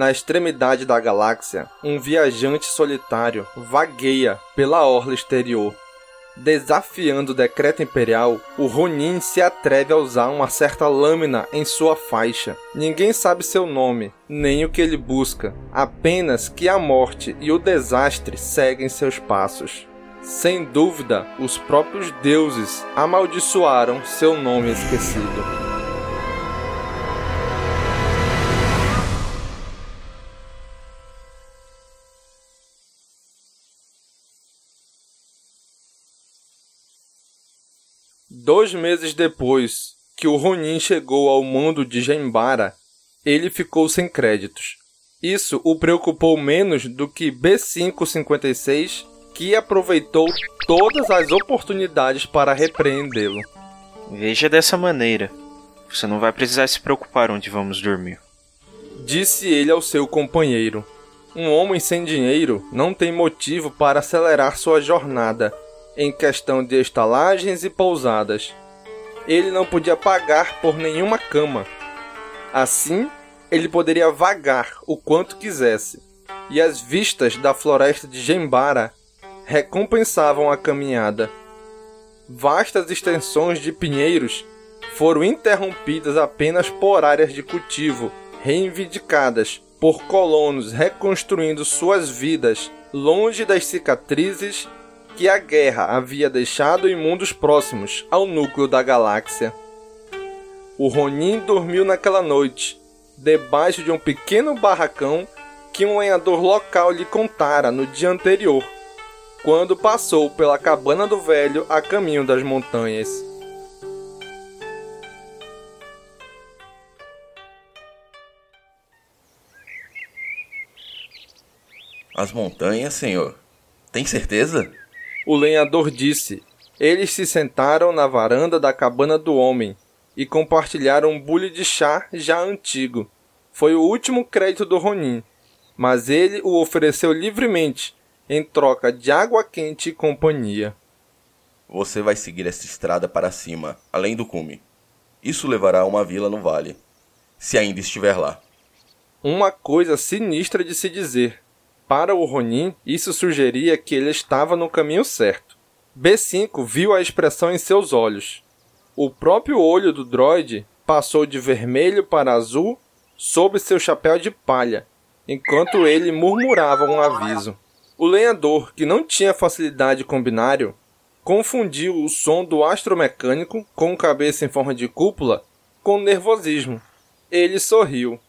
Na extremidade da galáxia, um viajante solitário vagueia pela orla exterior. Desafiando o decreto imperial, o Ronin se atreve a usar uma certa lâmina em sua faixa. Ninguém sabe seu nome, nem o que ele busca, apenas que a morte e o desastre seguem seus passos. Sem dúvida, os próprios deuses amaldiçoaram seu nome esquecido. Dois meses depois que o Ronin chegou ao mundo de Jembara, ele ficou sem créditos. Isso o preocupou menos do que B556, que aproveitou todas as oportunidades para repreendê-lo. Veja dessa maneira. Você não vai precisar se preocupar onde vamos dormir. Disse ele ao seu companheiro. Um homem sem dinheiro não tem motivo para acelerar sua jornada em questão de estalagens e pousadas. Ele não podia pagar por nenhuma cama. Assim, ele poderia vagar o quanto quisesse, e as vistas da floresta de Jembara recompensavam a caminhada. Vastas extensões de pinheiros foram interrompidas apenas por áreas de cultivo reivindicadas por colonos reconstruindo suas vidas longe das cicatrizes que a guerra havia deixado em mundos próximos ao núcleo da galáxia. O Ronin dormiu naquela noite, debaixo de um pequeno barracão que um lenhador local lhe contara no dia anterior, quando passou pela cabana do velho a caminho das montanhas. As montanhas, senhor? Tem certeza? O lenhador disse. Eles se sentaram na varanda da cabana do homem e compartilharam um bule de chá já antigo. Foi o último crédito do Ronin, mas ele o ofereceu livremente em troca de água quente e companhia. Você vai seguir esta estrada para cima, além do cume. Isso levará a uma vila no vale, se ainda estiver lá. Uma coisa sinistra de se dizer. Para o Ronin, isso sugeria que ele estava no caminho certo. B5 viu a expressão em seus olhos. O próprio olho do droide passou de vermelho para azul sob seu chapéu de palha, enquanto ele murmurava um aviso. O lenhador, que não tinha facilidade com binário, confundiu o som do astromecânico com cabeça em forma de cúpula com nervosismo. Ele sorriu.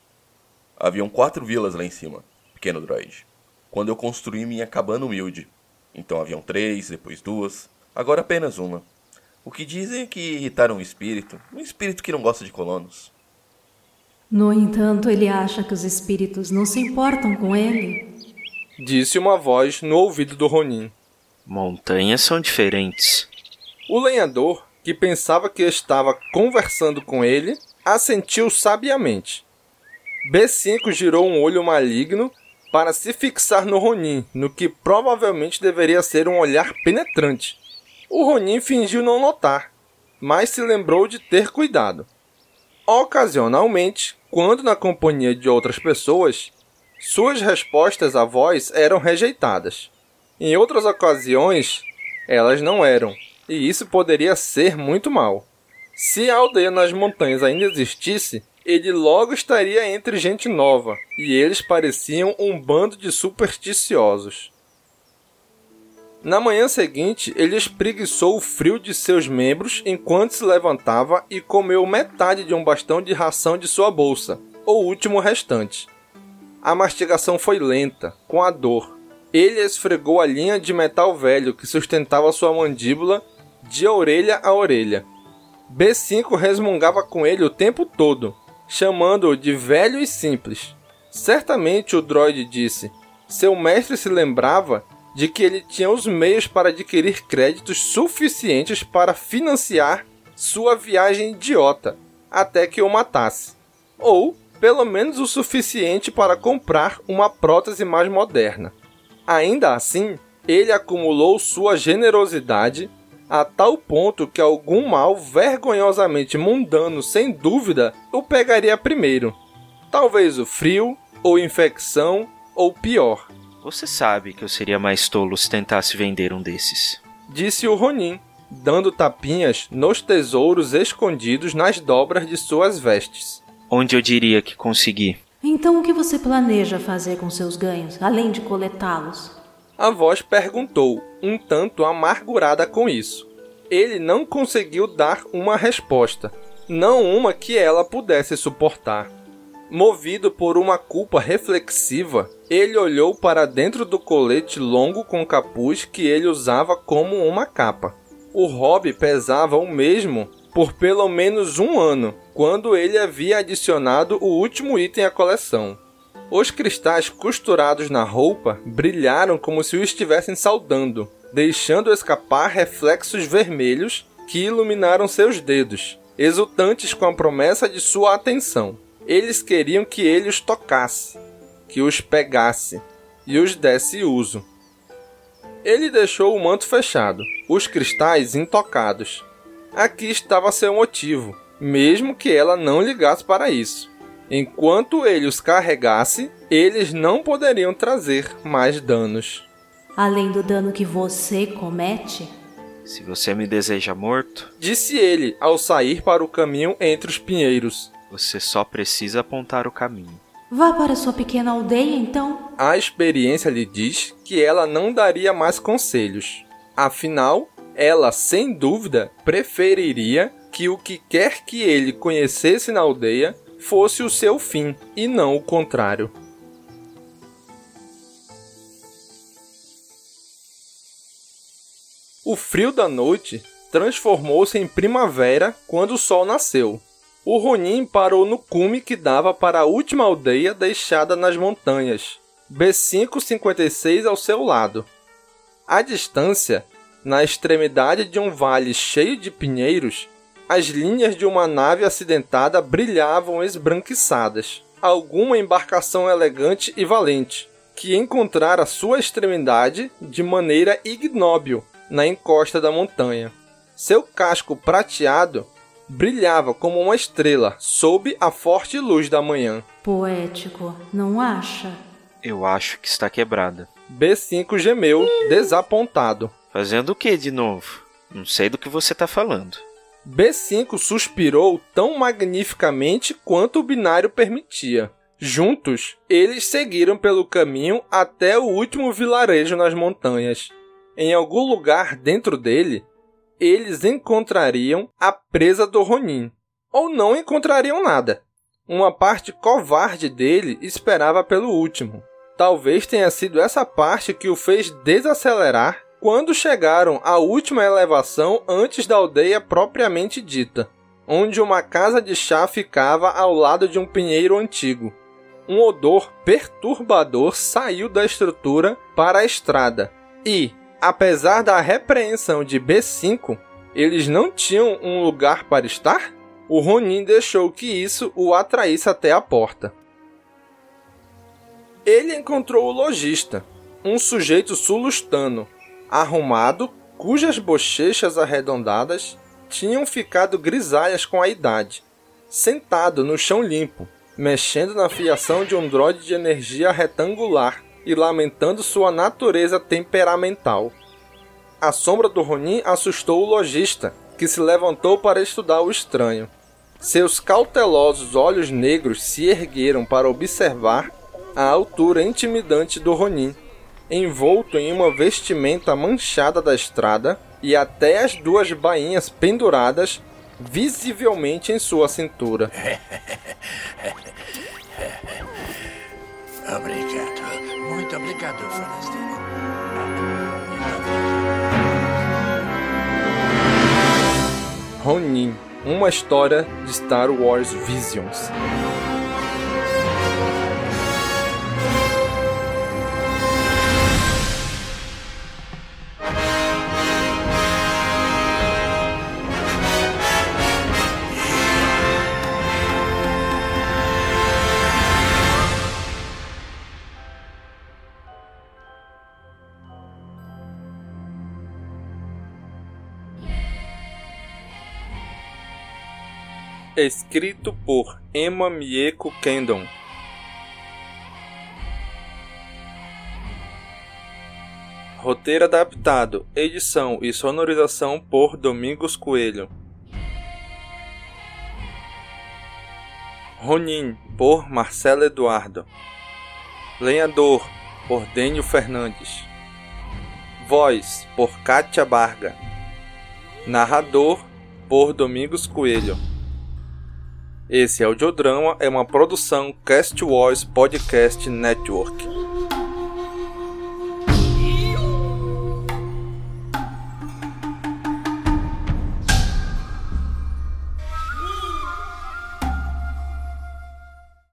Haviam quatro vilas lá em cima, pequeno droide quando eu construí minha cabana humilde. Então haviam três, depois duas, agora apenas uma. O que dizem é que irritaram o espírito, um espírito que não gosta de colonos. No entanto, ele acha que os espíritos não se importam com ele. Disse uma voz no ouvido do Ronin. Montanhas são diferentes. O lenhador, que pensava que estava conversando com ele, assentiu sabiamente. B5 girou um olho maligno para se fixar no Ronin, no que provavelmente deveria ser um olhar penetrante. O Ronin fingiu não notar, mas se lembrou de ter cuidado. Ocasionalmente, quando na companhia de outras pessoas, suas respostas à voz eram rejeitadas. Em outras ocasiões, elas não eram, e isso poderia ser muito mal. Se a aldeia nas montanhas ainda existisse, ele logo estaria entre gente nova, e eles pareciam um bando de supersticiosos. Na manhã seguinte, ele espreguiçou o frio de seus membros enquanto se levantava e comeu metade de um bastão de ração de sua bolsa, o último restante. A mastigação foi lenta, com a dor. Ele esfregou a linha de metal velho que sustentava sua mandíbula de orelha a orelha. B5 resmungava com ele o tempo todo, chamando-o de velho e simples. Certamente o droide disse. Seu mestre se lembrava de que ele tinha os meios para adquirir créditos suficientes para financiar sua viagem idiota até que o matasse. Ou, pelo menos, o suficiente para comprar uma prótese mais moderna. Ainda assim, ele acumulou sua generosidade a tal ponto que algum mal vergonhosamente mundano, sem dúvida, o pegaria primeiro. Talvez o frio, ou infecção, ou pior. Você sabe que eu seria mais tolo se tentasse vender um desses. Disse o Ronin, dando tapinhas nos tesouros escondidos nas dobras de suas vestes. Onde eu diria que consegui? Então o que você planeja fazer com seus ganhos, além de coletá-los? A voz perguntou, um tanto amargurada com isso. Ele não conseguiu dar uma resposta, não uma que ela pudesse suportar. Movido por uma culpa reflexiva, ele olhou para dentro do colete longo com capuz que ele usava como uma capa. O hobby pesava o mesmo por pelo menos um ano, quando ele havia adicionado o último item à coleção. Os cristais costurados na roupa brilharam como se o estivessem saudando, deixando escapar reflexos vermelhos que iluminaram seus dedos, exultantes com a promessa de sua atenção. Eles queriam que ele os tocasse, que os pegasse e os desse uso. Ele deixou o manto fechado, os cristais intocados. Aqui estava seu motivo, mesmo que ela não ligasse para isso. Enquanto ele os carregasse, eles não poderiam trazer mais danos. Além do dano que você comete? Se você me deseja morto, Disse ele ao sair para o caminho entre os pinheiros. você só precisa apontar o caminho. Vá para sua pequena aldeia então. A experiência lhe diz que ela não daria mais conselhos. Afinal, ela, sem dúvida, preferiria que o que quer que ele conhecesse na aldeia fosse o seu fim e não o contrário. O frio da noite transformou-se em primavera quando o sol nasceu. O Ronin parou no cume que dava para a última aldeia deixada nas montanhas, B556 ao seu lado. À distância, na extremidade de um vale cheio de pinheiros, as linhas de uma nave acidentada brilhavam esbranquiçadas. Alguma embarcação elegante e valente, que encontrara sua extremidade de maneira ignóbil na encosta da montanha. Seu casco prateado brilhava como uma estrela sob a forte luz da manhã. Poético, não acha? Eu acho que está quebrada. B5 gemeu, desapontado. Fazendo o que de novo? Não sei do que você tá falando. B5 suspirou tão magnificamente quanto o binário permitia. Juntos, eles seguiram pelo caminho até o último vilarejo nas montanhas. Em algum lugar dentro dele, eles encontrariam a presa do Ronin. Ou não encontrariam nada. Uma parte covarde dele esperava pelo último. Talvez tenha sido essa parte que o fez desacelerar quando chegaram à última elevação antes da aldeia propriamente dita, onde uma casa de chá ficava ao lado de um pinheiro antigo. Um odor perturbador saiu da estrutura para a estrada e, apesar da repreensão de B5, eles não tinham um lugar para estar? O Ronin deixou que isso o atraísse até a porta. Ele encontrou o lojista, um sujeito sulustano, arrumado, cujas bochechas arredondadas tinham ficado grisalhas com a idade, sentado no chão limpo, mexendo na fiação de um droide de energia retangular e lamentando sua natureza temperamental. A sombra do Ronin assustou o lojista, que se levantou para estudar o estranho. Seus cautelosos olhos negros se ergueram para observar a altura intimidante do Ronin, envolto em uma vestimenta manchada da estrada e até as duas bainhas penduradas visivelmente em sua cintura. Obrigado. Muito obrigado, Forrester. Ronin, uma história de Star Wars Visions. escrito por Emma Mieko Kendon. Roteiro adaptado, edição e sonorização por Domingos Coelho. Ronin, por Marcelo Eduardo. Lenhador, por Dênio Fernandes. Voz, por Kátia Barga. Narrador, por Domingos Coelho. Esse audiodrama é uma produção Cast Wars Podcast Network.